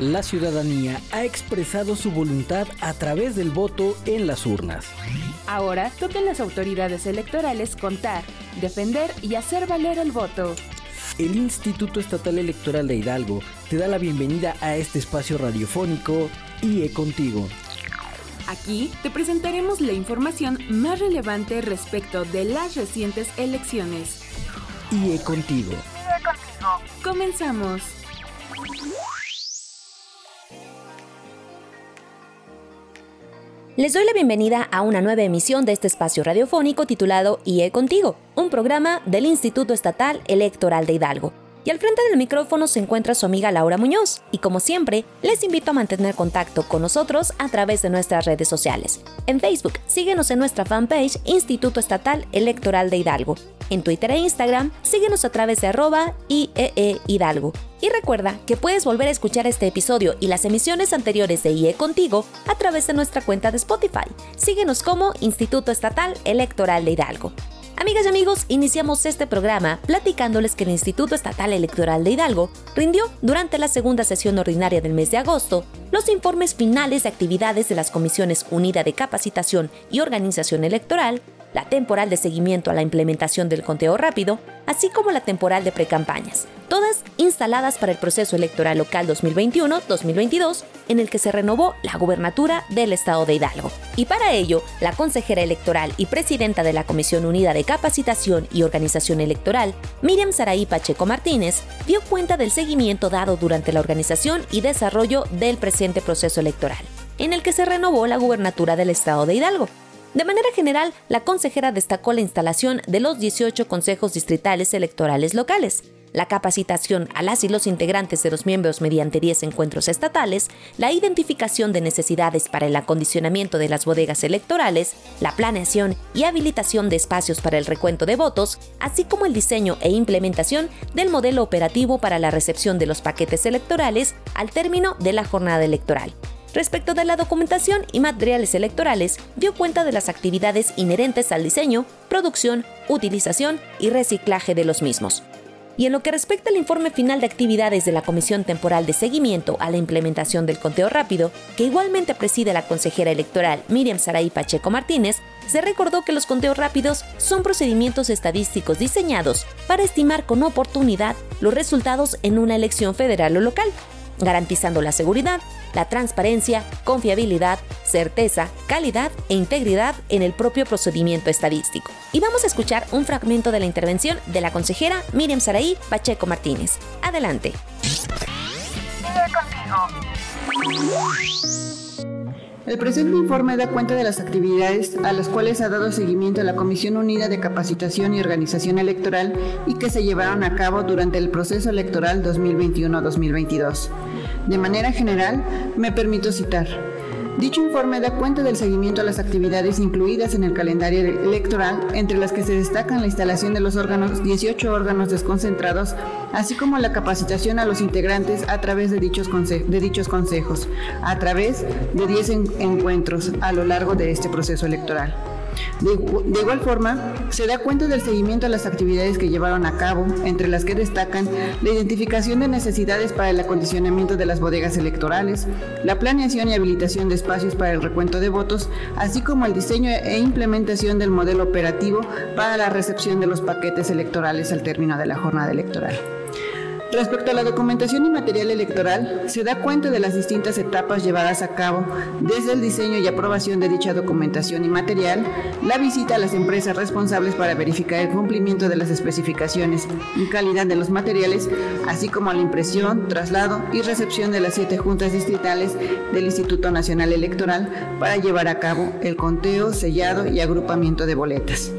La ciudadanía ha expresado su voluntad a través del voto en las urnas. Ahora toquen las autoridades electorales contar, defender y hacer valer el voto. El Instituto Estatal Electoral de Hidalgo te da la bienvenida a este espacio radiofónico IE Contigo. Aquí te presentaremos la información más relevante respecto de las recientes elecciones. IE Contigo. IE Contigo. Comenzamos. Les doy la bienvenida a una nueva emisión de este espacio radiofónico titulado IE Contigo, un programa del Instituto Estatal Electoral de Hidalgo. Y al frente del micrófono se encuentra su amiga Laura Muñoz, y como siempre, les invito a mantener contacto con nosotros a través de nuestras redes sociales. En Facebook, síguenos en nuestra fanpage Instituto Estatal Electoral de Hidalgo. En Twitter e Instagram, síguenos a través de arroba IEE Hidalgo. Y recuerda que puedes volver a escuchar este episodio y las emisiones anteriores de IE Contigo a través de nuestra cuenta de Spotify. Síguenos como Instituto Estatal Electoral de Hidalgo. Amigas y amigos, iniciamos este programa platicándoles que el Instituto Estatal Electoral de Hidalgo rindió durante la segunda sesión ordinaria del mes de agosto los informes finales de actividades de las Comisiones Unida de Capacitación y Organización Electoral, la temporal de seguimiento a la implementación del conteo rápido, así como la temporal de precampañas, todas instaladas para el proceso electoral local 2021-2022, en el que se renovó la gubernatura del estado de Hidalgo. Y para ello, la consejera electoral y presidenta de la Comisión Unida de Capacitación y Organización Electoral, Miriam Saraí Pacheco Martínez, dio cuenta del seguimiento dado durante la organización y desarrollo del presente proceso electoral, en el que se renovó la gubernatura del estado de Hidalgo. De manera general, la consejera destacó la instalación de los 18 consejos distritales electorales locales, la capacitación a las y los integrantes de los miembros mediante 10 encuentros estatales, la identificación de necesidades para el acondicionamiento de las bodegas electorales, la planeación y habilitación de espacios para el recuento de votos, así como el diseño e implementación del modelo operativo para la recepción de los paquetes electorales al término de la jornada electoral. Respecto de la documentación y materiales electorales, dio cuenta de las actividades inherentes al diseño, producción, utilización y reciclaje de los mismos. Y en lo que respecta al informe final de actividades de la Comisión Temporal de Seguimiento a la implementación del conteo rápido, que igualmente preside la consejera electoral Miriam Saraí Pacheco Martínez, se recordó que los conteos rápidos son procedimientos estadísticos diseñados para estimar con oportunidad los resultados en una elección federal o local, garantizando la seguridad, la transparencia, confiabilidad, certeza, calidad e integridad en el propio procedimiento estadístico. Y vamos a escuchar un fragmento de la intervención de la consejera Miriam Saraí Pacheco Martínez. Adelante. El presente informe da cuenta de las actividades a las cuales ha dado seguimiento la Comisión Unida de Capacitación y Organización Electoral y que se llevaron a cabo durante el proceso electoral 2021-2022. De manera general, me permito citar. Dicho informe da cuenta del seguimiento a las actividades incluidas en el calendario electoral, entre las que se destacan la instalación de los órganos, 18 órganos desconcentrados, así como la capacitación a los integrantes a través de dichos, consejos, a través de 10 encuentros a lo largo de este proceso electoral. De, igual forma, se da cuenta del seguimiento a las actividades que llevaron a cabo, entre las que destacan la identificación de necesidades para el acondicionamiento de las bodegas electorales, la planeación y habilitación de espacios para el recuento de votos, así como el diseño e implementación del modelo operativo para la recepción de los paquetes electorales al término de la jornada electoral. Respecto a la documentación y material electoral, se da cuenta de las distintas etapas llevadas a cabo, desde el diseño y aprobación de dicha documentación y material, la visita a las empresas responsables para verificar el cumplimiento de las especificaciones y calidad de los materiales, así como la impresión, traslado y recepción de las siete juntas distritales del Instituto Nacional Electoral para llevar a cabo el conteo, sellado y agrupamiento de boletas.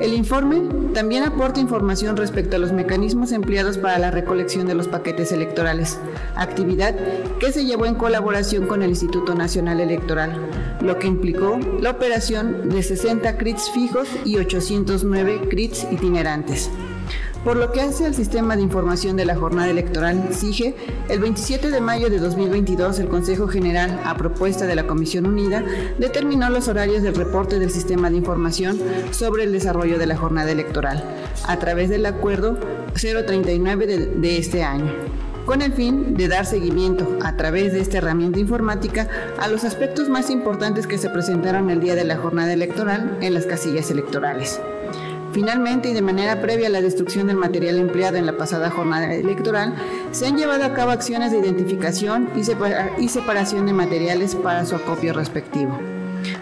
El informe también aporta información respecto a los mecanismos empleados para la recolección de los paquetes electorales, actividad que se llevó en colaboración con el Instituto Nacional Electoral, lo que implicó la operación de 60 CRITs fijos y 809 CRITs itinerantes. Por lo que hace al Sistema de Información de la Jornada Electoral, SIGE, el 27 de mayo de 2022 el Consejo General, a propuesta de la Comisión Unida, determinó los horarios del reporte del Sistema de Información sobre el desarrollo de la jornada electoral, a través del Acuerdo 039 de, de este año con el fin de dar seguimiento a través de esta herramienta informática a los aspectos más importantes que se presentaron el día de la jornada electoral en las casillas electorales. Finalmente, y de manera previa a la destrucción del material empleado en la pasada jornada electoral, se han llevado a cabo acciones de identificación y, separación de materiales para su acopio respectivo.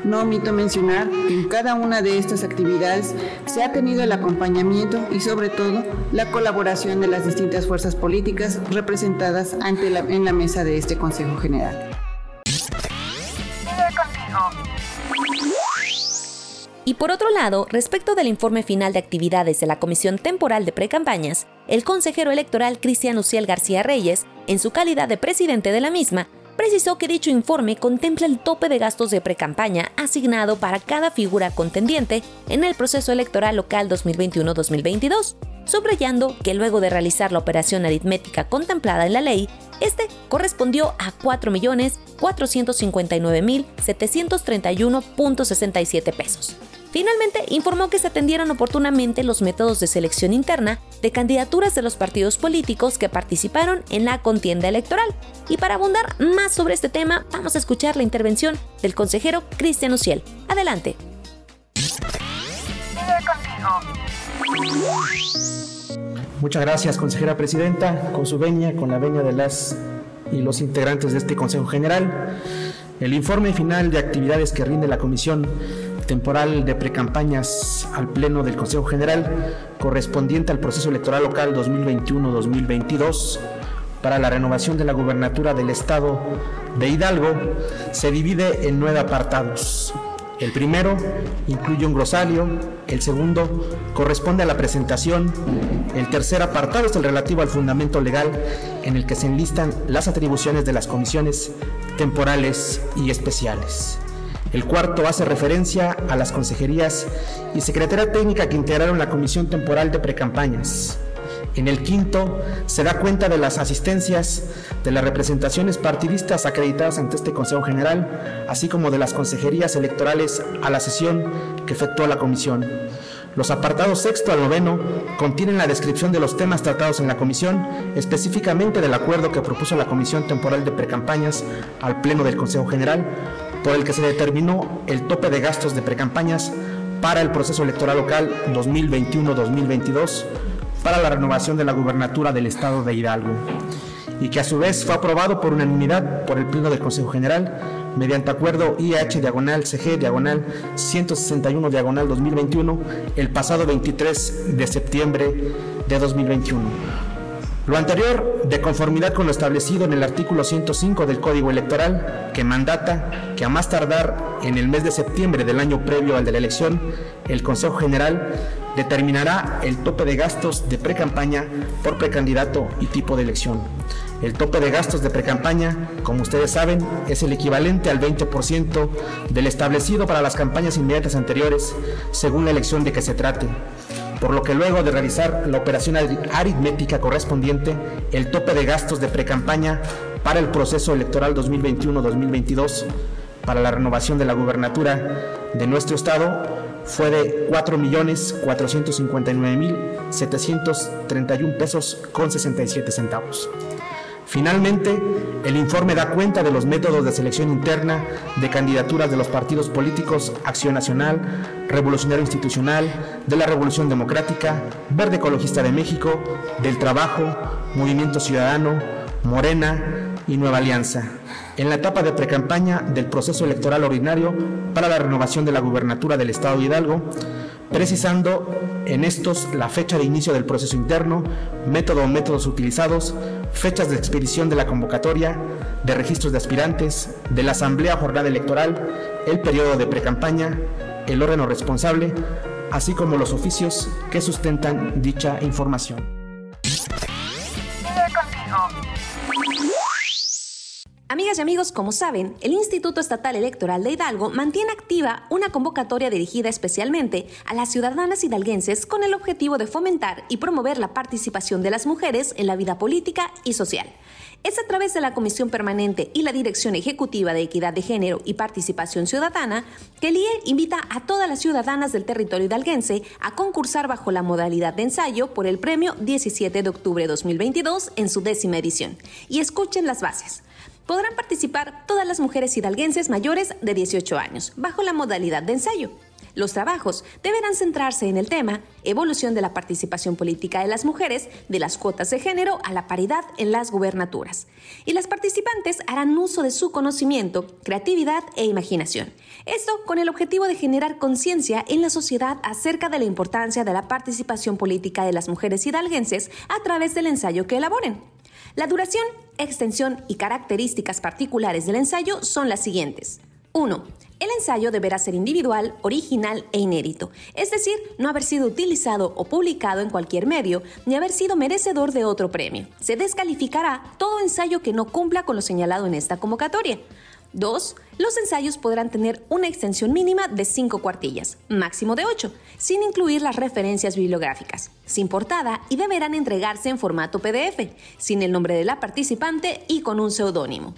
No omito mencionar que en cada una de estas actividades se ha tenido el acompañamiento y sobre todo la colaboración de las distintas fuerzas políticas representadas ante en la mesa de este Consejo General. Y por otro lado, respecto del informe final de actividades de la Comisión Temporal de Precampañas, el consejero electoral Cristian Uciel García Reyes, en su calidad de presidente de la misma, precisó que dicho informe contempla el tope de gastos de precampaña asignado para cada figura contendiente en el proceso electoral local 2021-2022, subrayando que luego de realizar la operación aritmética contemplada en la ley, este correspondió a 4.459.731.67 pesos. Finalmente, informó que se atendieron oportunamente los métodos de selección interna de candidaturas de los partidos políticos que participaron en la contienda electoral. Y para abundar más sobre este tema, vamos a escuchar la intervención del consejero Cristian Uciel. Adelante. Muchas gracias, consejera presidenta, con su venia, con la venia de las y los integrantes de este Consejo General. El informe final de actividades que rinde la Comisión temporal de precampañas al Pleno del Consejo General correspondiente al proceso electoral local 2021-2022 para la renovación de la gubernatura del Estado de Hidalgo se divide en nueve apartados. El primero incluye un glosario, el segundo corresponde a la presentación, el tercer apartado es el relativo al fundamento legal en el que se enlistan las atribuciones de las comisiones temporales y especiales. El cuarto hace referencia a las consejerías y secretaría técnica que integraron la Comisión Temporal de Precampañas. En el quinto se da cuenta de las asistencias de las representaciones partidistas acreditadas ante este Consejo General, así como de las consejerías electorales a la sesión que efectuó la comisión. Los apartados sexto al noveno contienen la descripción de los temas tratados en la comisión, específicamente del acuerdo que propuso la Comisión Temporal de Precampañas al Pleno del Consejo General, por el que se determinó el tope de gastos de precampañas para el proceso electoral local 2021-2022 para la renovación de la gubernatura del estado de Hidalgo y que a su vez fue aprobado por unanimidad por el Pleno del Consejo General mediante acuerdo IH diagonal CG diagonal 161 diagonal 2021 el pasado 23 de septiembre de 2021. Lo anterior, de conformidad con lo establecido en el artículo 105 del Código Electoral, que mandata que a más tardar en el mes de septiembre del año previo al de la elección, el Consejo General determinará el tope de gastos de precampaña por precandidato y tipo de elección. El tope de gastos de precampaña, como ustedes saben, es el equivalente al 20% del establecido para las campañas inmediatas anteriores, según la elección de que se trate por lo que luego de realizar la operación aritmética correspondiente, el tope de gastos de precampaña para el proceso electoral 2021-2022 para la renovación de la gubernatura de nuestro estado fue de 4.459.731 pesos con 67 centavos. Finalmente, el informe da cuenta de los métodos de selección interna de candidaturas de los partidos políticos Acción Nacional, Revolucionario Institucional, de la Revolución Democrática, Verde Ecologista de México, del Trabajo, Movimiento Ciudadano, Morena y Nueva Alianza, en la etapa de precampaña del proceso electoral ordinario para la renovación de la gubernatura del Estado de Hidalgo, precisando en estos la fecha de inicio del proceso interno, método o métodos utilizados, fechas de expedición de la convocatoria, de registros de aspirantes, de la asamblea jornada electoral, el periodo de precampaña, el órgano responsable, así como los oficios que sustentan dicha información. Amigas y amigos, como saben, el Instituto Estatal Electoral de Hidalgo mantiene activa una convocatoria dirigida especialmente a las ciudadanas hidalguenses con el objetivo de fomentar y promover la participación de las mujeres en la vida política y social. Es a través de la Comisión Permanente y la Dirección Ejecutiva de Equidad de Género y Participación Ciudadana que el IE invita a todas las ciudadanas del territorio hidalguense a concursar bajo la modalidad de ensayo por el premio 17 de octubre de 2022 en su décima edición. Y escuchen las bases podrán participar todas las mujeres hidalguenses mayores de 18 años, bajo la modalidad de ensayo. Los trabajos deberán centrarse en el tema evolución de la participación política de las mujeres, de las cuotas de género a la paridad en las gubernaturas. Y las participantes harán uso de su conocimiento, creatividad e imaginación. Esto con el objetivo de generar conciencia en la sociedad acerca de la importancia de la participación política de las mujeres hidalguenses a través del ensayo que elaboren. La duración, extensión y características particulares del ensayo son las siguientes. 1. El ensayo deberá ser individual, original e inédito, es decir, no haber sido utilizado o publicado en cualquier medio, ni haber sido merecedor de otro premio. Se descalificará todo ensayo que no cumpla con lo señalado en esta convocatoria. 2. Los ensayos podrán tener una extensión mínima de 5 cuartillas, máximo de 8, sin incluir las referencias bibliográficas, sin portada y deberán entregarse en formato PDF, sin el nombre de la participante y con un seudónimo.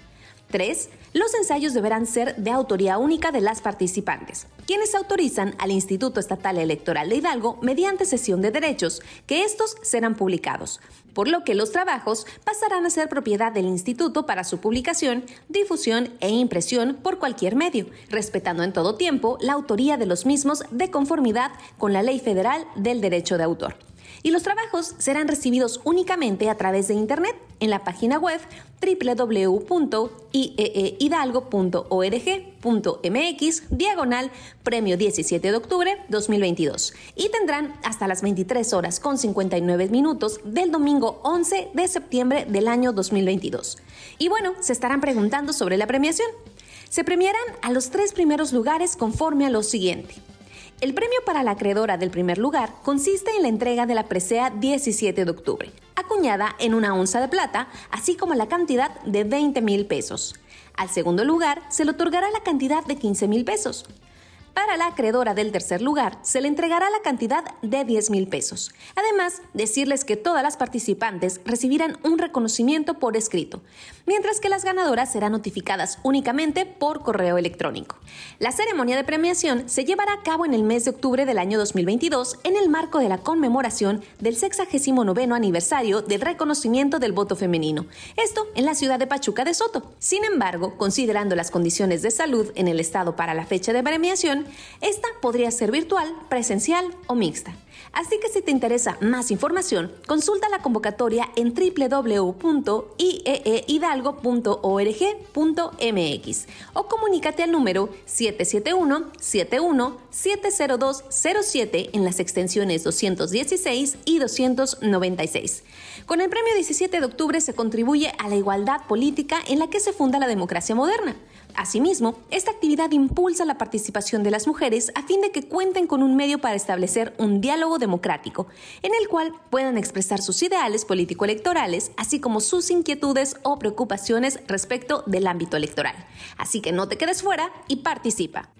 3. Los ensayos deberán ser de autoría única de las participantes, quienes autorizan al Instituto Estatal Electoral de Hidalgo mediante sesión de derechos, que estos serán publicados, por lo que los trabajos pasarán a ser propiedad del instituto para su publicación, difusión e impresión por cualquier medio, respetando en todo tiempo la autoría de los mismos de conformidad con la Ley Federal del Derecho de Autor y los trabajos serán recibidos únicamente a través de Internet en la página web www.ieehidalgo.org.mx diagonal premio 17 de octubre 2022 y tendrán hasta las 23 horas con 59 minutos del domingo 11 de septiembre del año 2022. Y bueno, se estarán preguntando sobre la premiación. Se premiarán a los tres primeros lugares conforme a lo siguiente. El premio para la acreedora del primer lugar consiste en la entrega de la presea 17 de octubre, acuñada en una onza de plata, así como la cantidad de 20 mil pesos. Al segundo lugar se le otorgará la cantidad de 15 mil pesos. Para la acreedora del tercer lugar se le entregará la cantidad de 10 mil pesos. Además, decirles que todas las participantes recibirán un reconocimiento por escrito, mientras que las ganadoras serán notificadas únicamente por correo electrónico. La ceremonia de premiación se llevará a cabo en el mes de octubre del año 2022 en el marco de la conmemoración del 69 aniversario del reconocimiento del voto femenino, esto en la ciudad de Pachuca de Soto. Sin embargo, considerando las condiciones de salud en el estado para la fecha de premiación, esta podría ser virtual, presencial o mixta. Así que si te interesa más información, consulta la convocatoria en www.ieehidalgo.org.mx o comunícate al número 771-71-70207 en las extensiones 216 y 296. Con el premio 17 de octubre se contribuye a la igualdad política en la que se funda la democracia moderna. Asimismo, esta actividad impulsa la participación de las mujeres a fin de que cuenten con un medio para establecer un diálogo democrático, en el cual puedan expresar sus ideales político-electorales, así como sus inquietudes o preocupaciones respecto del ámbito electoral. Así que no te quedes fuera y participa.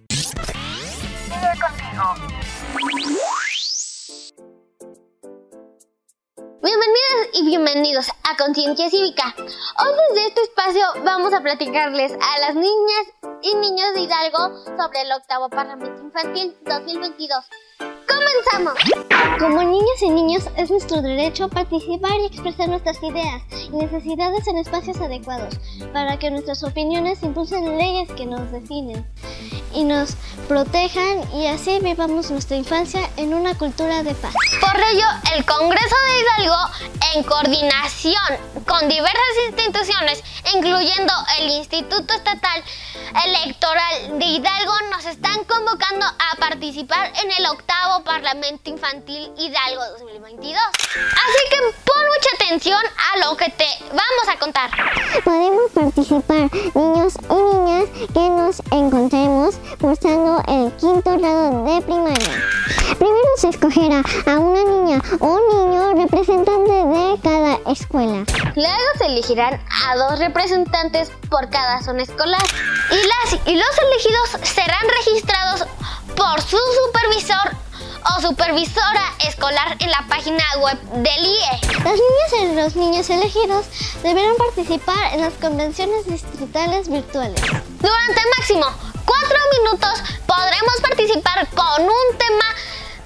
Bienvenidas y bienvenidos a Conciencia Cívica. Hoy desde este espacio vamos a platicarles a las niñas y niños de Hidalgo sobre el octavo Parlamento Infantil 2022. ¡Comenzamos! Como niñas y niños es nuestro derecho participar y expresar nuestras ideas y necesidades en espacios adecuados para que nuestras opiniones impulsen leyes que nos definen y nos protejan y así vivamos nuestra infancia en una cultura de paz. Por ello, el Congreso de Hidalgo, en coordinación con diversas instituciones, incluyendo el Instituto Estatal Electoral de Hidalgo, nos están convocando a participar en el octavo Parlamento Infantil Hidalgo 2022. Así que pon mucha atención a lo que te vamos a contar. Podemos participar niños y niñas que nos encontremos cursando el quinto grado de primaria. Primero se escogerá a una niña o niño representante de cada escuela. Luego se elegirán a dos representantes por cada zona escolar. Y, las, y los elegidos serán registrados por su supervisor o supervisora escolar en la página web del IE. Las niñas y los niños elegidos deberán participar en las convenciones distritales virtuales. Durante máximo minutos podremos participar con un tema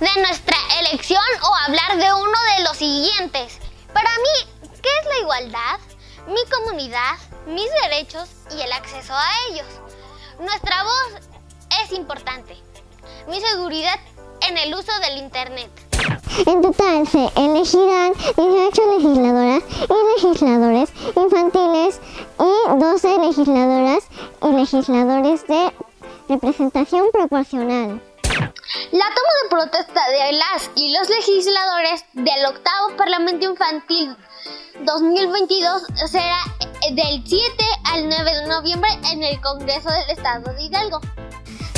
de nuestra elección o hablar de uno de los siguientes. Para mí, ¿qué es la igualdad? Mi comunidad, mis derechos y el acceso a ellos. Nuestra voz es importante. Mi seguridad en el uso del Internet. En total se elegirán 18 legisladoras y legisladores infantiles y 12 legisladoras y legisladores de representación proporcional. La toma de protesta de las y los legisladores del octavo Parlamento Infantil 2022 será del 7 al 9 de noviembre en el Congreso del Estado de Hidalgo.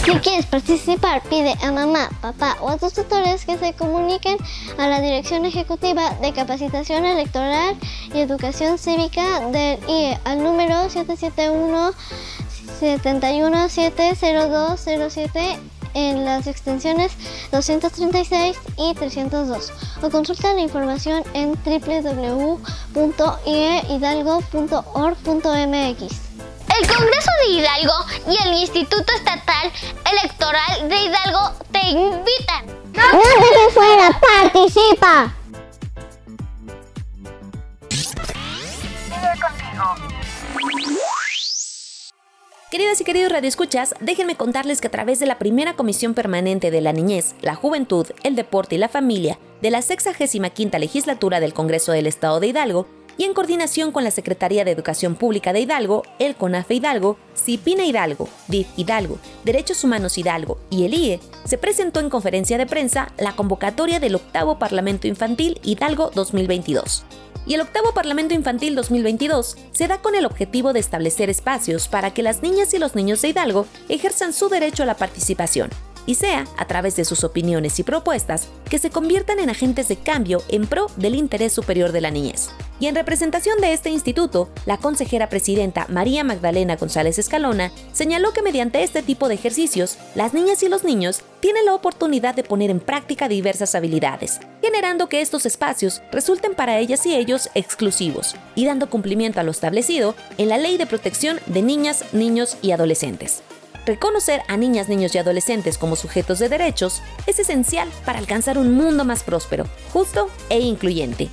Si quieres participar, pide a mamá, papá o a tus tutores que se comuniquen a la Dirección Ejecutiva de Capacitación Electoral y Educación Cívica del IE al número 771 7070207 en las extensiones 236 y 302 o consulta la información en www.iehidalgo.org.mx. El Congreso de Hidalgo y el Instituto Estatal Electoral de Hidalgo te invitan. ¡No te fuera! ¡Participa! Queridas y queridos radioescuchas, déjenme contarles que a través de la primera Comisión Permanente de la Niñez, la Juventud, el Deporte y la Familia de la 65 Legislatura del Congreso del Estado de Hidalgo, y en coordinación con la Secretaría de Educación Pública de Hidalgo, el CONAFE Hidalgo, CIPINA Hidalgo, DIF Hidalgo, Derechos Humanos Hidalgo y el IE, se presentó en conferencia de prensa la convocatoria del octavo Parlamento Infantil Hidalgo 2022 y el octavo Parlamento Infantil 2022 se da con el objetivo de establecer espacios para que las niñas y los niños de Hidalgo ejerzan su derecho a la participación, y sea, a través de sus opiniones y propuestas, que se conviertan en agentes de cambio en pro del interés superior de la niñez. Y en representación de este instituto, la consejera presidenta María Magdalena González Escalona señaló que mediante este tipo de ejercicios, las niñas y los niños tienen la oportunidad de poner en práctica diversas habilidades, generando que estos espacios resulten para ellas y ellos exclusivos y dando cumplimiento a lo establecido en la Ley de Protección de Niñas, Niños y Adolescentes. Reconocer a niñas, niños y adolescentes como sujetos de derechos es esencial para alcanzar un mundo más próspero, justo e incluyente.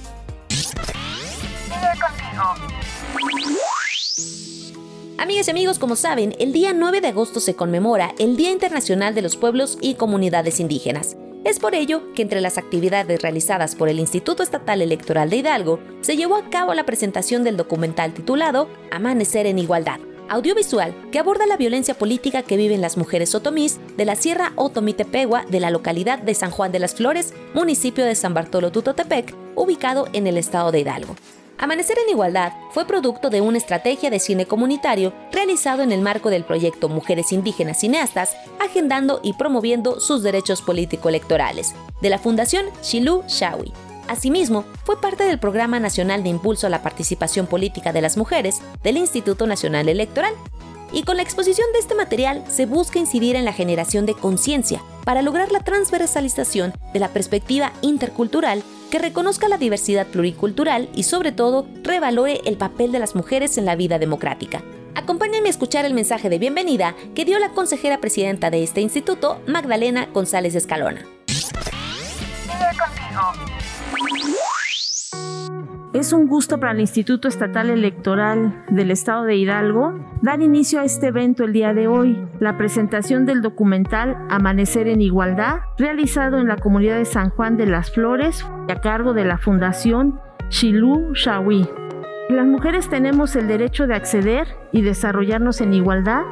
Amigas y amigos, como saben, el día 9 de agosto se conmemora el Día Internacional de los Pueblos y Comunidades Indígenas. Es por ello que entre las actividades realizadas por el Instituto Estatal Electoral de Hidalgo se llevó a cabo la presentación del documental titulado Amanecer en Igualdad, audiovisual que aborda la violencia política que viven las mujeres otomís de la Sierra Otomitepegua de la localidad de San Juan de las Flores, municipio de San Bartolo Tutotepec, ubicado en el estado de Hidalgo. Amanecer en Igualdad fue producto de una estrategia de cine comunitario realizado en el marco del proyecto Mujeres Indígenas Cineastas, agendando y promoviendo sus derechos político-electorales, de la Fundación Shilu Shawi. Asimismo, fue parte del Programa Nacional de Impulso a la Participación Política de las Mujeres del Instituto Nacional Electoral. Y con la exposición de este material se busca incidir en la generación de conciencia para lograr la transversalización de la perspectiva intercultural que reconozca la diversidad pluricultural y sobre todo revalore el papel de las mujeres en la vida democrática. Acompáñenme a escuchar el mensaje de bienvenida que dio la consejera presidenta de este instituto, Magdalena González Escalona. Es un gusto para el Instituto Estatal Electoral del Estado de Hidalgo dar inicio a este evento el día de hoy, la presentación del documental Amanecer en Igualdad, realizado en la comunidad de San Juan de las Flores, a cargo de la Fundación Shilu Shawi. Las mujeres tenemos el derecho de acceder y desarrollarnos en igualdad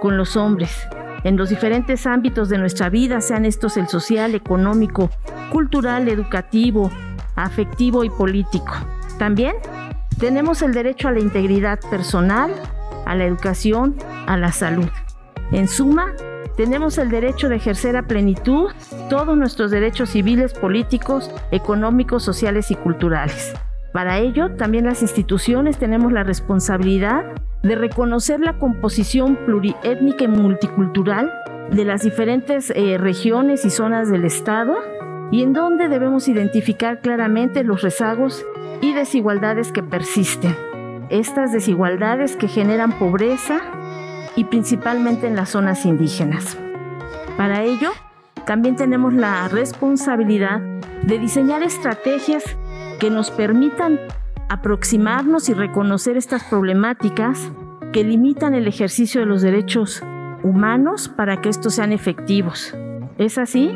con los hombres, en los diferentes ámbitos de nuestra vida, sean estos el social, económico, cultural, educativo, afectivo y político. También tenemos el derecho a la integridad personal, a la educación, a la salud. En suma, tenemos el derecho de ejercer a plenitud todos nuestros derechos civiles, políticos, económicos, sociales y culturales. Para ello, también las instituciones tenemos la responsabilidad de reconocer la composición pluriétnica y multicultural de las diferentes eh, regiones y zonas del Estado y en donde debemos identificar claramente los rezagos y desigualdades que persisten. Estas desigualdades que generan pobreza y principalmente en las zonas indígenas. Para ello, también tenemos la responsabilidad de diseñar estrategias que nos permitan aproximarnos y reconocer estas problemáticas que limitan el ejercicio de los derechos humanos para que estos sean efectivos. Es así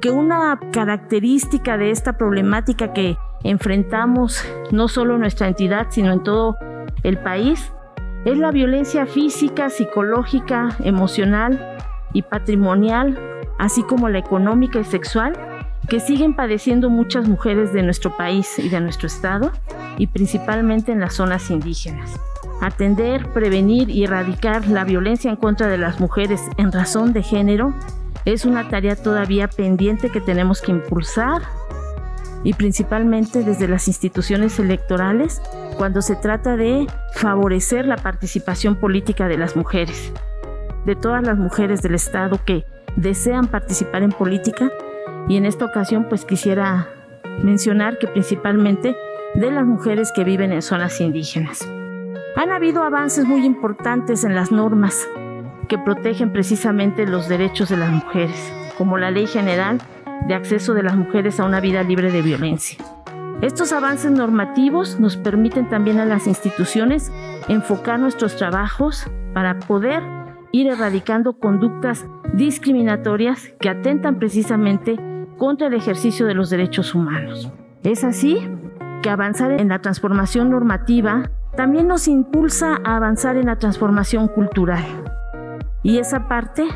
que una característica de esta problemática que enfrentamos no solo en nuestra entidad, sino en todo el país, es la violencia física, psicológica, emocional y patrimonial, así como la económica y sexual, que siguen padeciendo muchas mujeres de nuestro país y de nuestro estado, y principalmente en las zonas indígenas. Atender, prevenir y erradicar la violencia en contra de las mujeres en razón de género es una tarea todavía pendiente que tenemos que impulsar y principalmente desde las instituciones electorales cuando se trata de favorecer la participación política de las mujeres, de todas las mujeres del Estado que desean participar en política y en esta ocasión pues quisiera mencionar que principalmente de las mujeres que viven en zonas indígenas. Han habido avances muy importantes en las normas que protegen precisamente los derechos de las mujeres, como la Ley General de Acceso de las Mujeres a una Vida Libre de Violencia. Estos avances normativos nos permiten también a las instituciones enfocar nuestros trabajos para poder ir erradicando conductas discriminatorias que atentan precisamente contra el ejercicio de los derechos humanos. Es así que avanzar en la transformación normativa también nos impulsa a avanzar en la transformación cultural. Y esa parte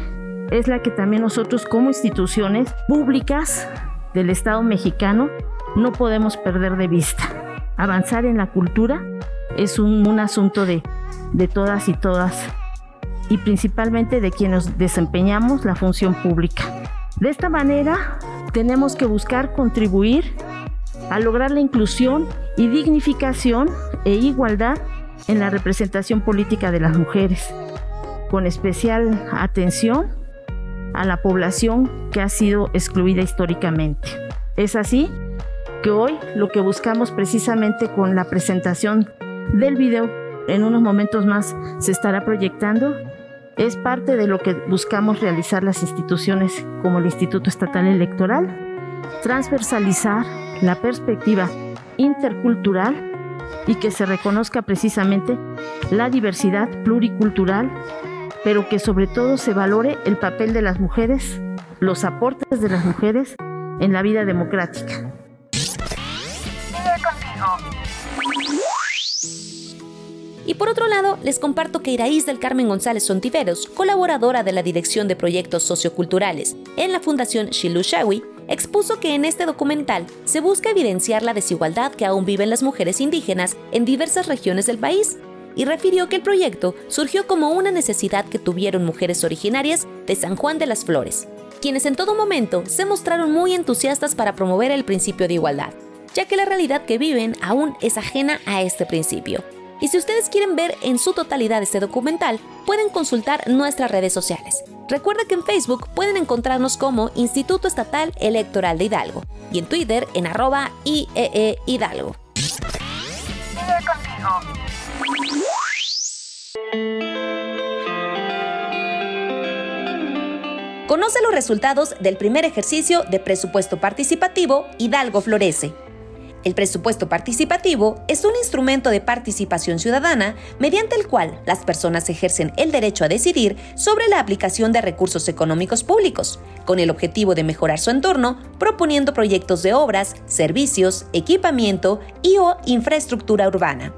es la que también nosotros como instituciones públicas del Estado mexicano no podemos perder de vista. Avanzar en la cultura es un, asunto de, de todas y todas y principalmente de quienes desempeñamos la función pública. De esta manera tenemos que buscar contribuir a lograr la inclusión y dignificación e igualdad en la representación política de las mujeres, con especial atención a la población que ha sido excluida históricamente. Es así que hoy lo que buscamos precisamente con la presentación del video, en unos momentos más se estará proyectando, es parte de lo que buscamos realizar las instituciones como el Instituto Estatal Electoral, transversalizar la perspectiva intercultural y que se reconozca precisamente la diversidad pluricultural, pero que sobre todo se valore el papel de las mujeres, los aportes de las mujeres en la vida democrática. Y por otro lado, les comparto que Iraíz del Carmen González Sontiveros, colaboradora de la Dirección de Proyectos Socioculturales en la Fundación Shilushawi, expuso que en este documental se busca evidenciar la desigualdad que aún viven las mujeres indígenas en diversas regiones del país, y refirió que el proyecto surgió como una necesidad que tuvieron mujeres originarias de San Juan de las Flores, quienes en todo momento se mostraron muy entusiastas para promover el principio de igualdad, ya que la realidad que viven aún es ajena a este principio. Y si ustedes quieren ver en su totalidad este documental, pueden consultar nuestras redes sociales. Recuerda que en Facebook pueden encontrarnos como Instituto Estatal Electoral de Hidalgo y en Twitter en arroba IEE Hidalgo. Conoce los resultados del primer ejercicio de presupuesto participativo Hidalgo Florece. El presupuesto participativo es un instrumento de participación ciudadana mediante el cual las personas ejercen el derecho a decidir sobre la aplicación de recursos económicos públicos, con el objetivo de mejorar su entorno, proponiendo proyectos de obras, servicios, equipamiento y o infraestructura urbana.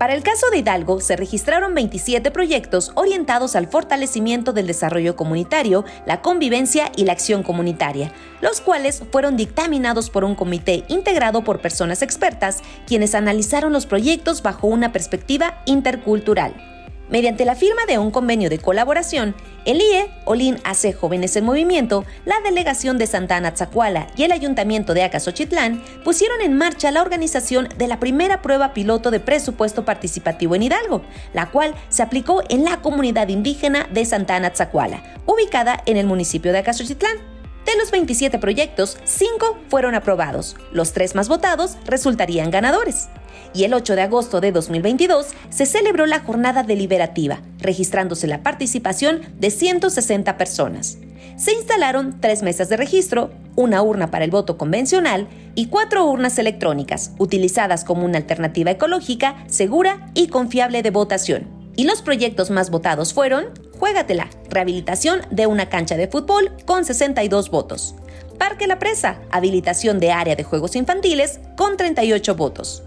Para el caso de Hidalgo, se registraron 27 proyectos orientados al fortalecimiento del desarrollo comunitario, la convivencia y la acción comunitaria, los cuales fueron dictaminados por un comité integrado por personas expertas, quienes analizaron los proyectos bajo una perspectiva intercultural. Mediante la firma de un convenio de colaboración, el IE, Olin AC Jóvenes en Movimiento, la Delegación de Santana Tzacuala y el Ayuntamiento de Acasochitlán pusieron en marcha la organización de la primera prueba piloto de presupuesto participativo en Hidalgo, la cual se aplicó en la comunidad indígena de Santana Tzacuala, ubicada en el municipio de Acasochitlán. De los 27 proyectos, 5 fueron aprobados. Los tres más votados resultarían ganadores y el 8 de agosto de 2022 se celebró la jornada deliberativa, registrándose la participación de 160 personas. Se instalaron tres mesas de registro, una urna para el voto convencional y cuatro urnas electrónicas, utilizadas como una alternativa ecológica, segura y confiable de votación. Y los proyectos más votados fueron Juégatela, rehabilitación de una cancha de fútbol con 62 votos. Parque La Presa, habilitación de área de juegos infantiles con 38 votos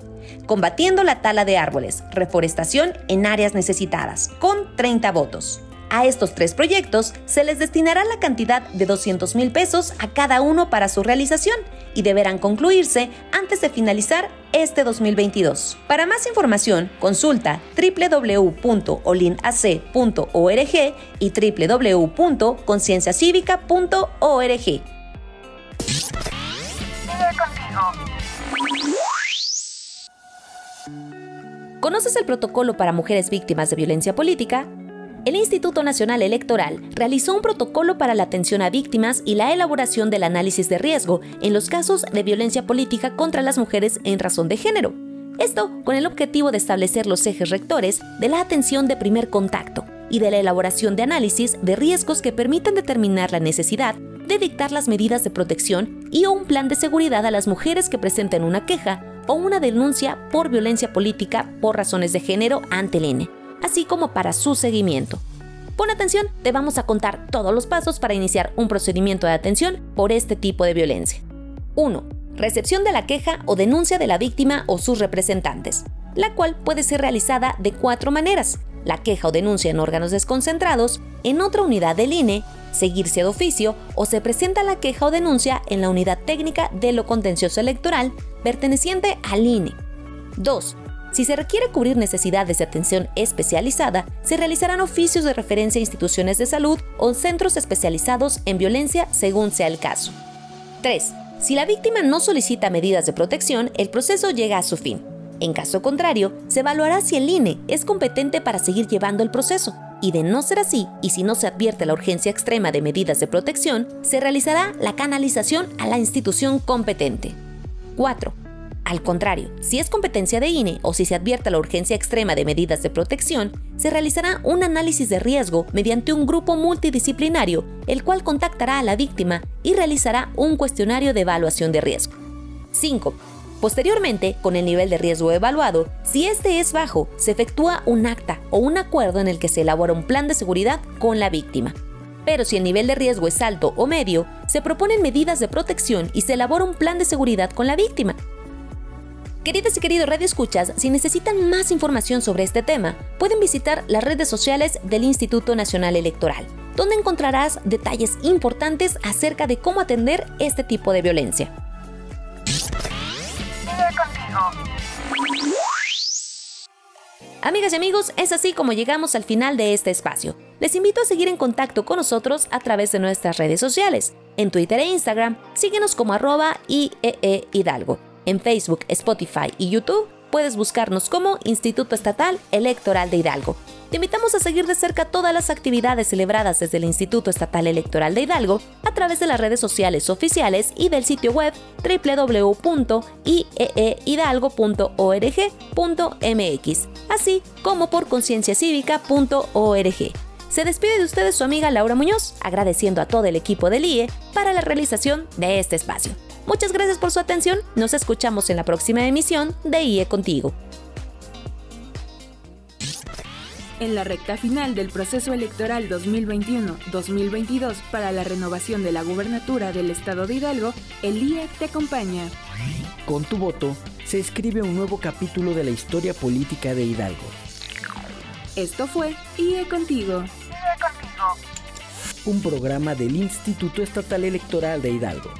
combatiendo la tala de árboles, reforestación en áreas necesitadas, con 30 votos. A estos tres proyectos se les destinará la cantidad de 200 mil pesos a cada uno para su realización y deberán concluirse antes de finalizar este 2022. Para más información, consulta www.olinac.org y www.concienciacivica.org. ¿Conoces el protocolo para mujeres víctimas de violencia política? El Instituto Nacional Electoral realizó un protocolo para la atención a víctimas y la elaboración del análisis de riesgo en los casos de violencia política contra las mujeres en razón de género. Esto con el objetivo de establecer los ejes rectores de la atención de primer contacto y de la elaboración de análisis de riesgos que permitan determinar la necesidad de dictar las medidas de protección y un plan de seguridad a las mujeres que presenten una queja o una denuncia por violencia política por razones de género ante el INE, así como para su seguimiento. Pon atención, te vamos a contar todos los pasos para iniciar un procedimiento de atención por este tipo de violencia. 1. Recepción de la queja o denuncia de la víctima o sus representantes, la cual puede ser realizada de cuatro maneras. La queja o denuncia en órganos desconcentrados, en otra unidad del INE, seguirse de oficio o se presenta la queja o denuncia en la unidad técnica de lo contencioso electoral perteneciente al INE. 2. Si se requiere cubrir necesidades de atención especializada, se realizarán oficios de referencia a instituciones de salud o centros especializados en violencia según sea el caso. 3. Si la víctima no solicita medidas de protección, el proceso llega a su fin. En caso contrario, se evaluará si el INE es competente para seguir llevando el proceso y de no ser así, y si no se advierte la urgencia extrema de medidas de protección, se realizará la canalización a la institución competente. 4. Al contrario, si es competencia de INE o si se advierte la urgencia extrema de medidas de protección, se realizará un análisis de riesgo mediante un grupo multidisciplinario, el cual contactará a la víctima y realizará un cuestionario de evaluación de riesgo. 5. Posteriormente, con el nivel de riesgo evaluado, si este es bajo, se efectúa un acta o un acuerdo en el que se elabora un plan de seguridad con la víctima. Pero si el nivel de riesgo es alto o medio, se proponen medidas de protección y se elabora un plan de seguridad con la víctima. Queridas y queridos Radio Escuchas, si necesitan más información sobre este tema, pueden visitar las redes sociales del Instituto Nacional Electoral, donde encontrarás detalles importantes acerca de cómo atender este tipo de violencia. Amigas y amigos, es así como llegamos al final de este espacio. Les invito a seguir en contacto con nosotros a través de nuestras redes sociales. En Twitter e Instagram, síguenos como arroba IEE Hidalgo. En Facebook, Spotify y YouTube puedes buscarnos como Instituto Estatal Electoral de Hidalgo. Te invitamos a seguir de cerca todas las actividades celebradas desde el Instituto Estatal Electoral de Hidalgo a través de las redes sociales oficiales y del sitio web www.ieehidalgo.org.mx, así como por concienciacívica.org. Se despide de ustedes su amiga Laura Muñoz, agradeciendo a todo el equipo del IE para la realización de este espacio. Muchas gracias por su atención. Nos escuchamos en la próxima emisión de IE Contigo. En la recta final del proceso electoral 2021-2022 para la renovación de la gubernatura del estado de Hidalgo, el IE te acompaña. Con tu voto se escribe un nuevo capítulo de la historia política de Hidalgo. Esto fue IE Contigo. IE Contigo. Un programa del Instituto Estatal Electoral de Hidalgo.